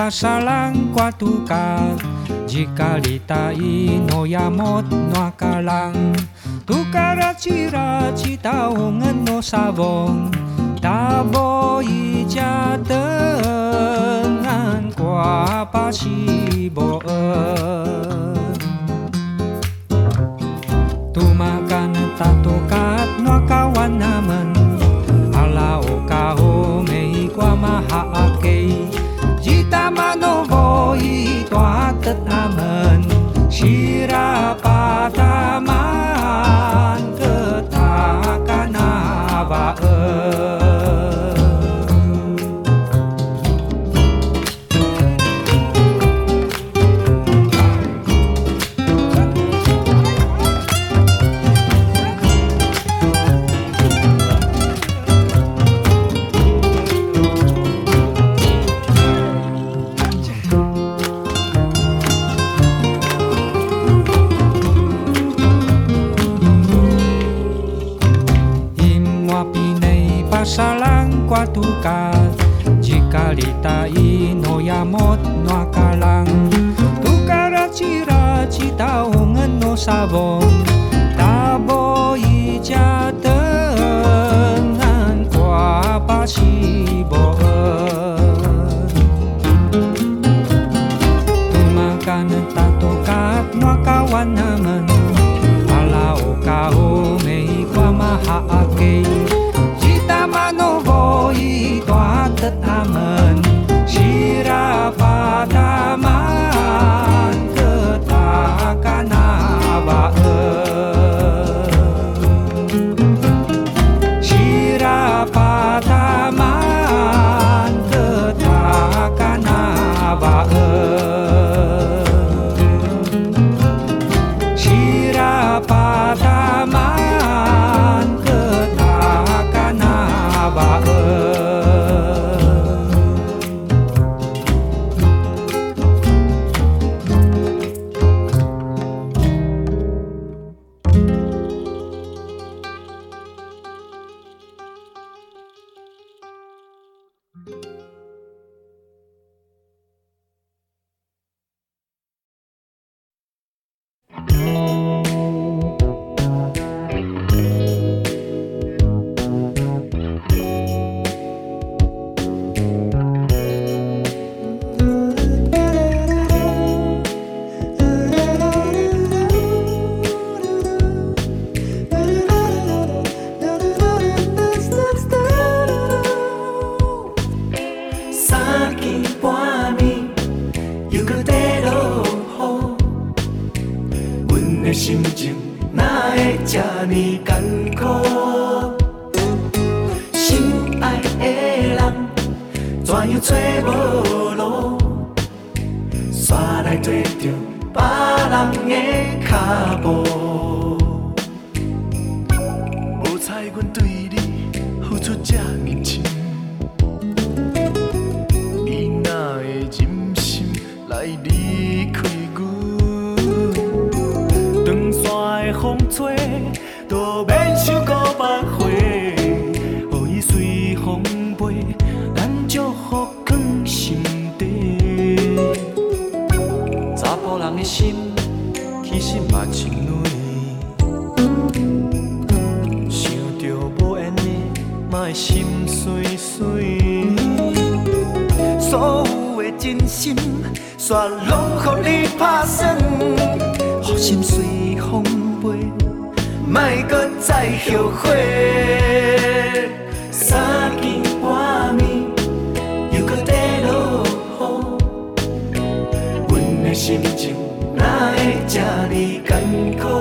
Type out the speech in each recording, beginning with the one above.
pasalang kwa tukar. Jika litai no yamot no akalang Tukara cira cita ongen no sabong Tabo ija tengan kwa pasiboen Tumakan tatokat no kawan naman tỏa tất que 全拢予你拍算，苦心随风飞，莫搁再后悔。心情哪会这哩艰苦？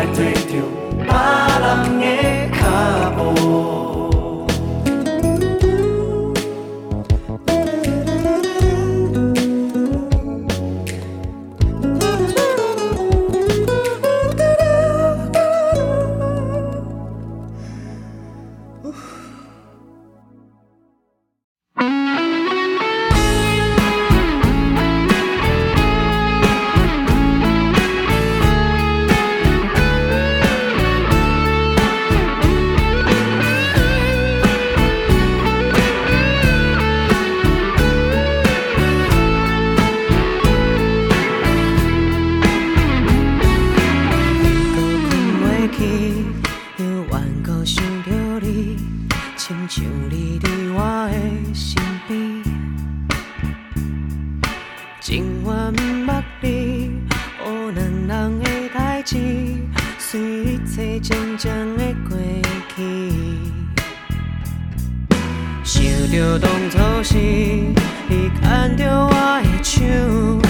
I take 就当作是你牵着我的手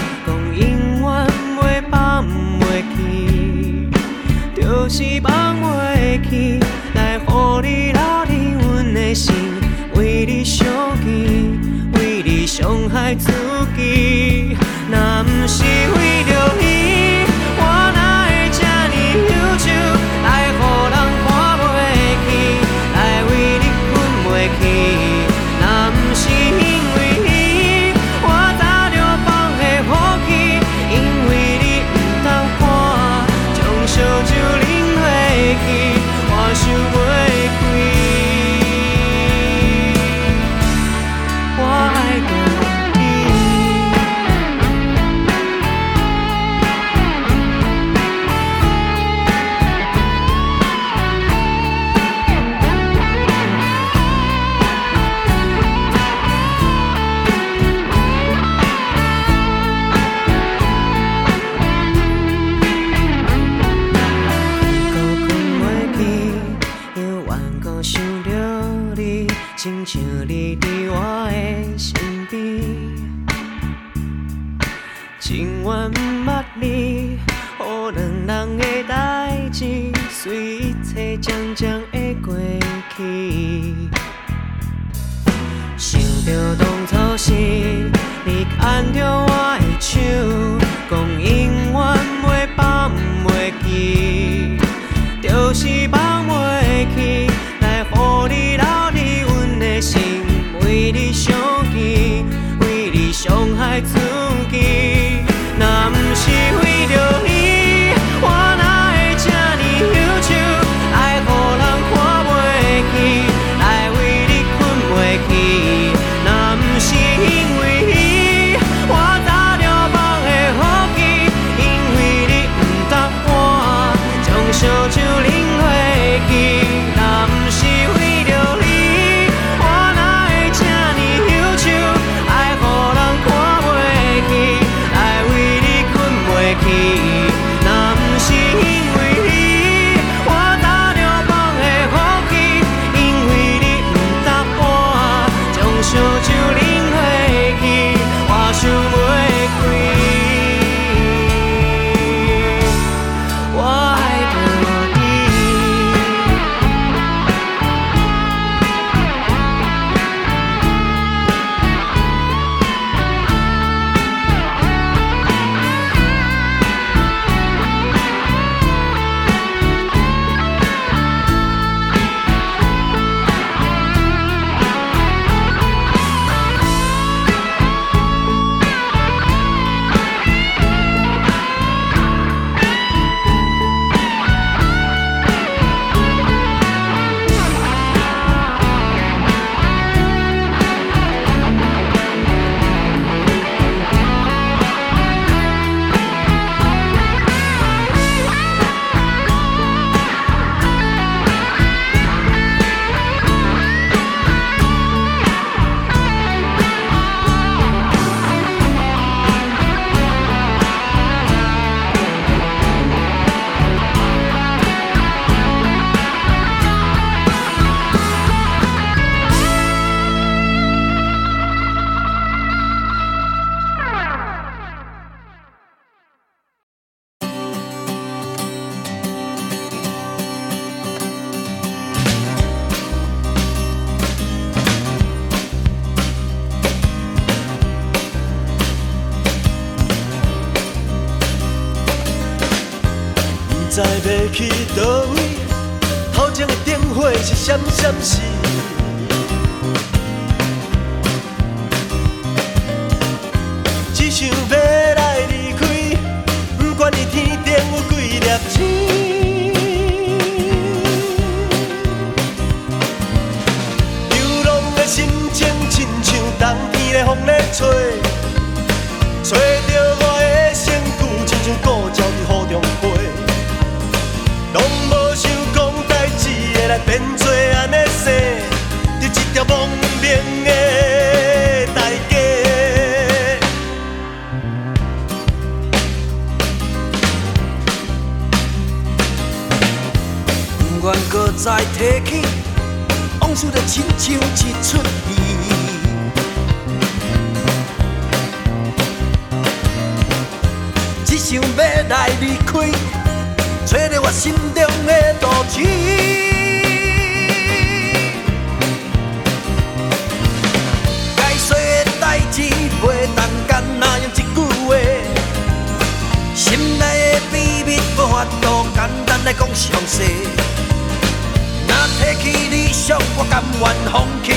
头前的灯火是闪闪烁。只想要来离开，不管你天顶有几粒星。流浪的心情，亲像冬天的风在吹，吹着我的身躯，亲像故鸟伫雨中飞。拢无变做安尼生，就一条亡命的代价。不愿搁再提起，往事就亲像一出戏。只想要来离开，找到我心中的道志。来讲详细。若提起理想，我甘愿放弃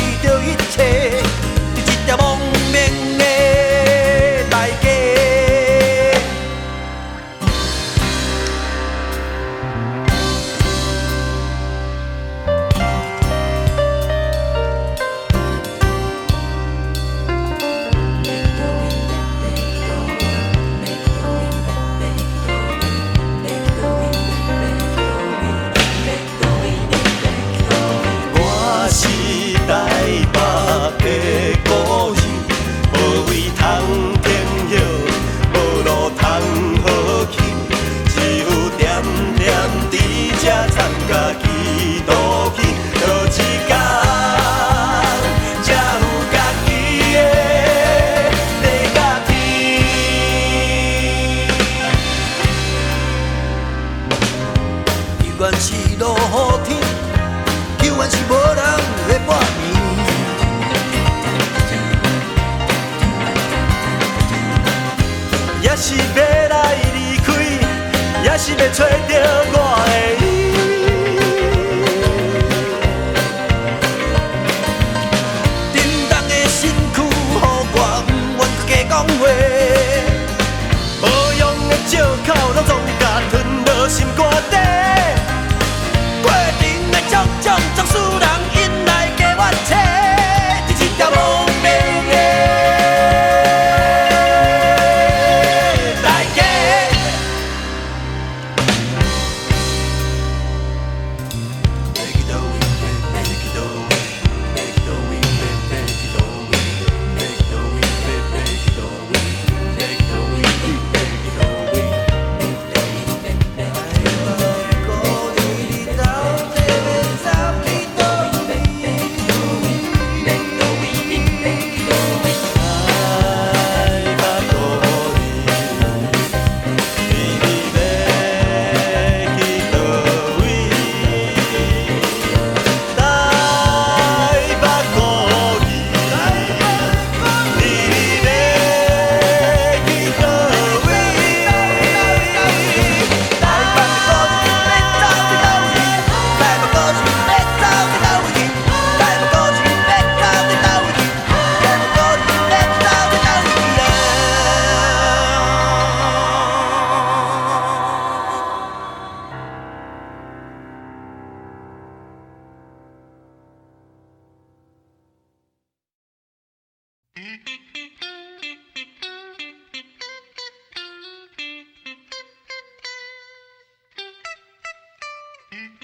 Thank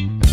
you.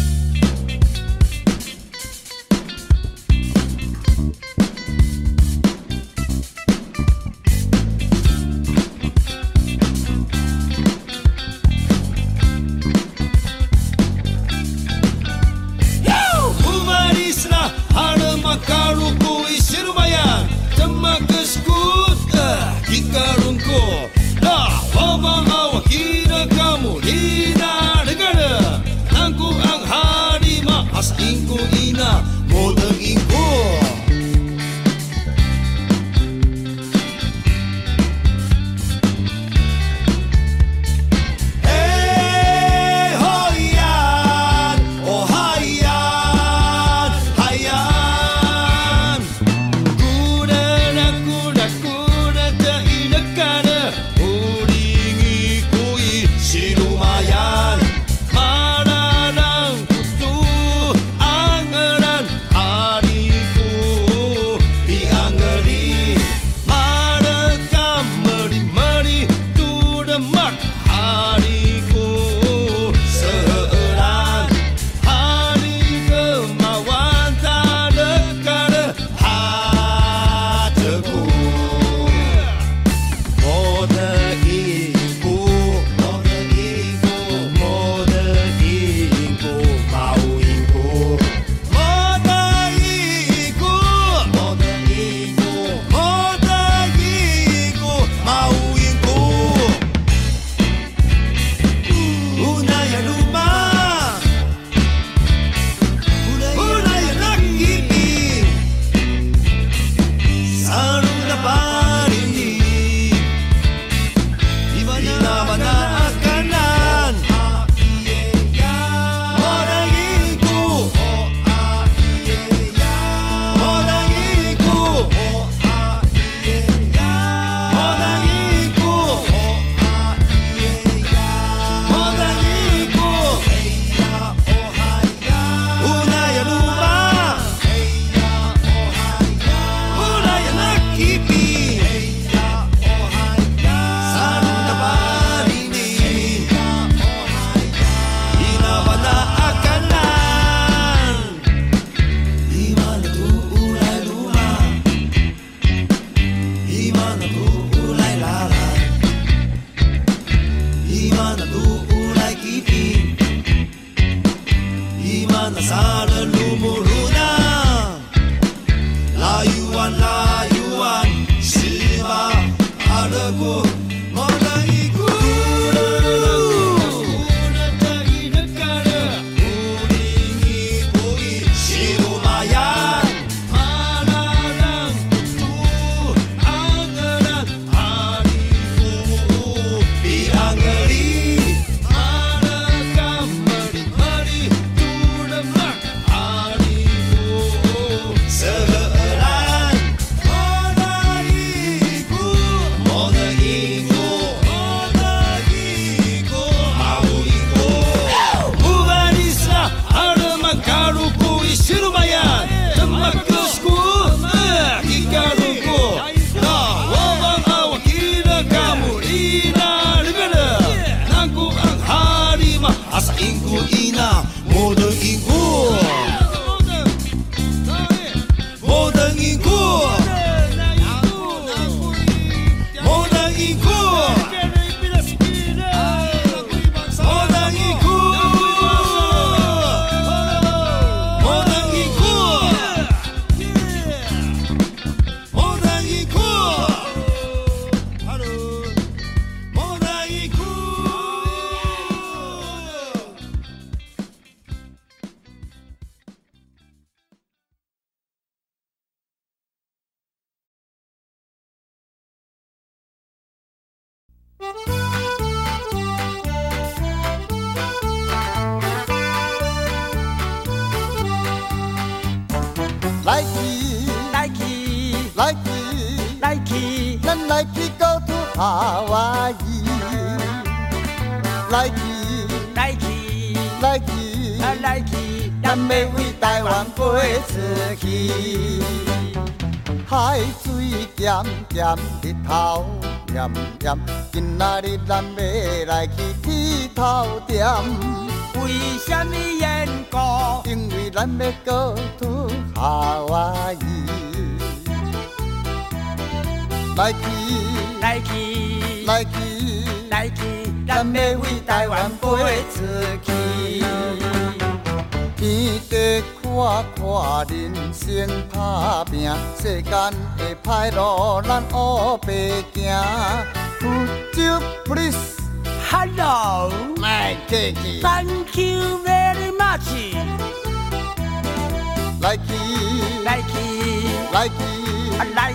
咱来去 go to Hawaii。来去来去，啊来去，咱要为台湾飞出去。海水咸咸，日头炎炎，今仔日咱要来去剃头店，为什么缘故？因为咱要 go to 夏威夷。来去，来去，来去，来去，咱要为台湾飞出去。天地看看人生打拼，世间的歹路咱黑白行。Would you please Hello，来客气？Thank you very much。来去，来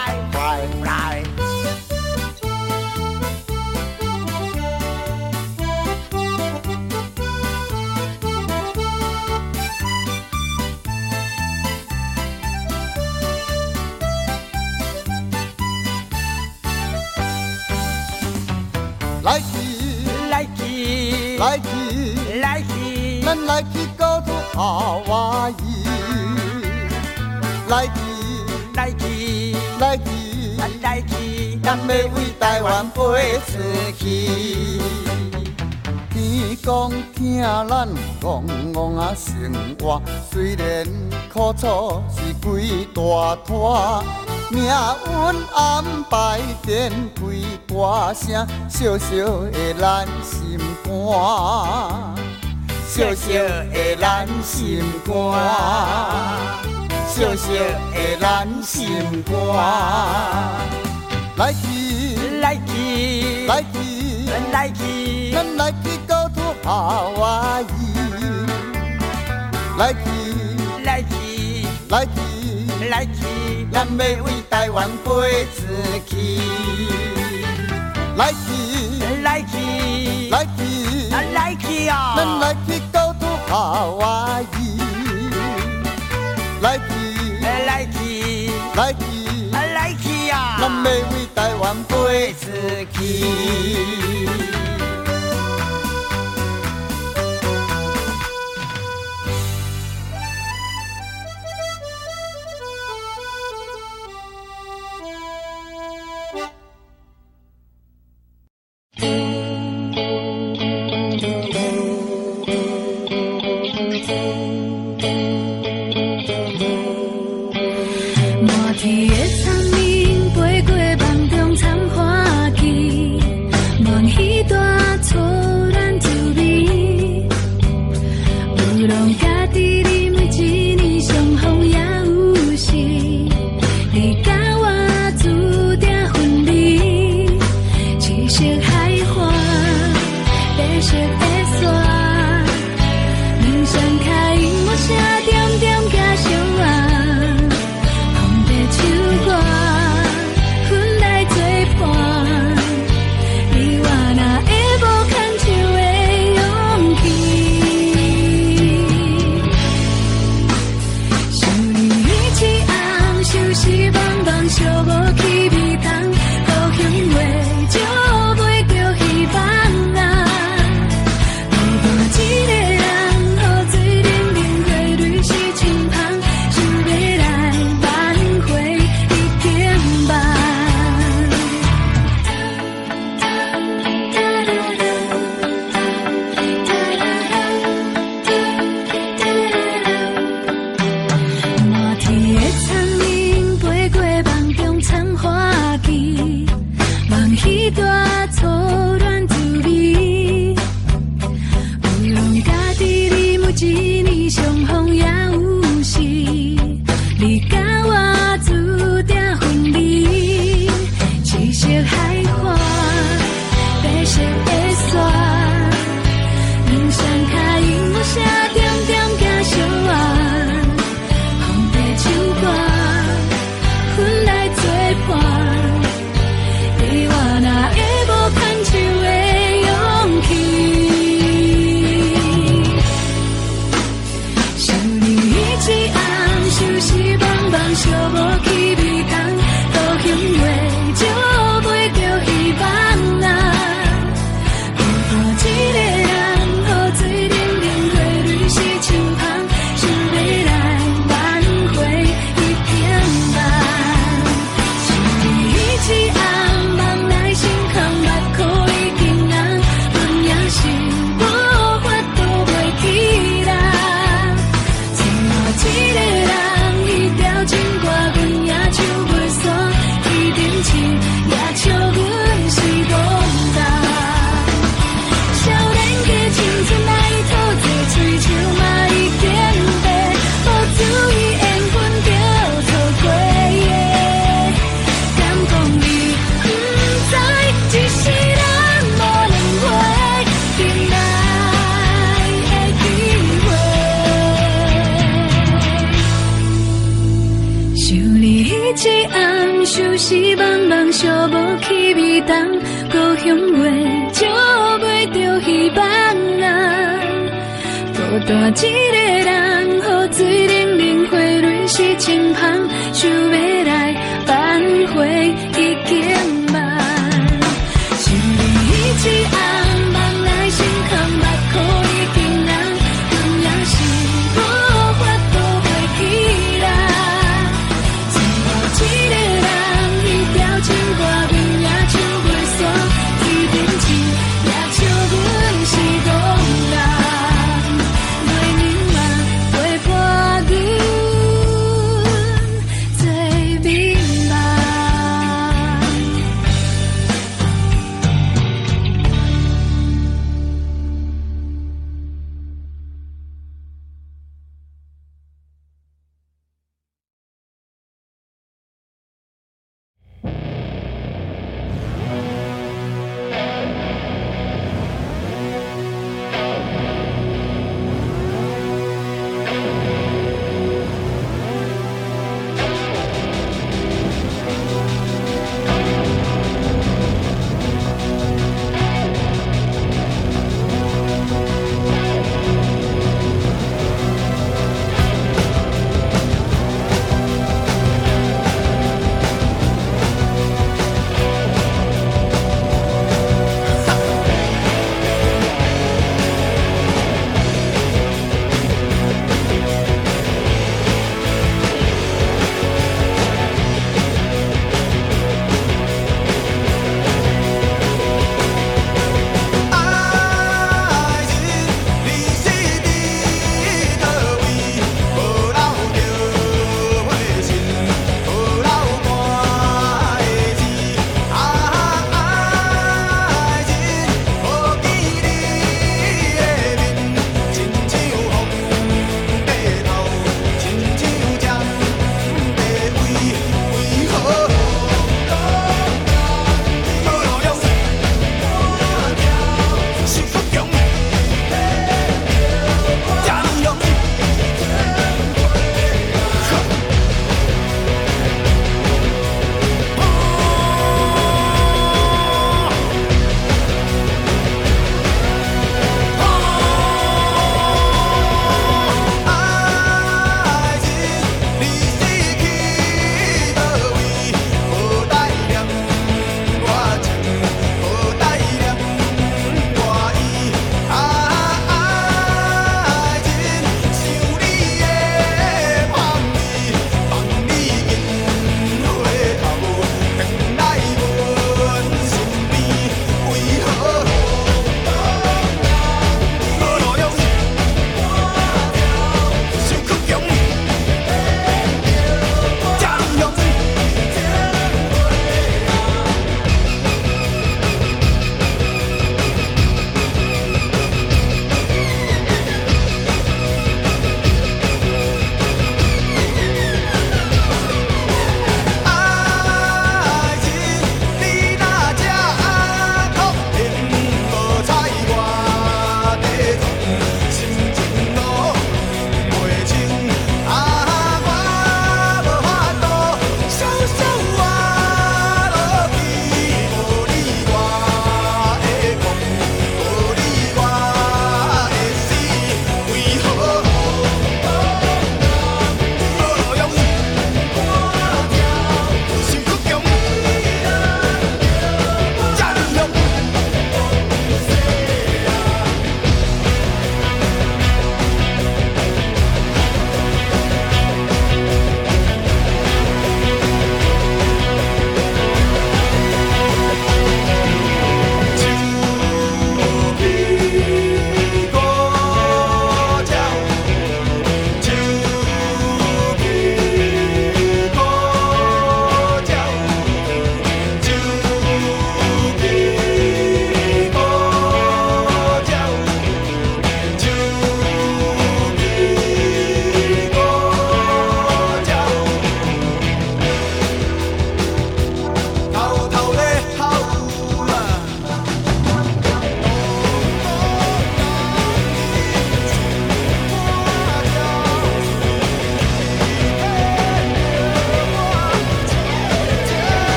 来去，来去，来去，来去，咱来去搞到好欢喜。来去，来去，来去，咱来去，咱要为台湾飞出去。天公疼咱，憨憨啊生活，虽然苦楚是几大段。命运安排电开歌声，小小的咱心肝，小小的咱心肝，小小的咱心肝。来去，来去，来去，咱来去，咱来去 go to 夏威夷。来去，来去，来去，来去，咱要为台湾飞出去。来去，来去，来去，啊来去啊！咱来去 go to 夏威夷。来去，来去，来去，啊来去啊！咱要为台湾飞出去。Yeah. 一个人，雨水冷冷，花蕊是清香，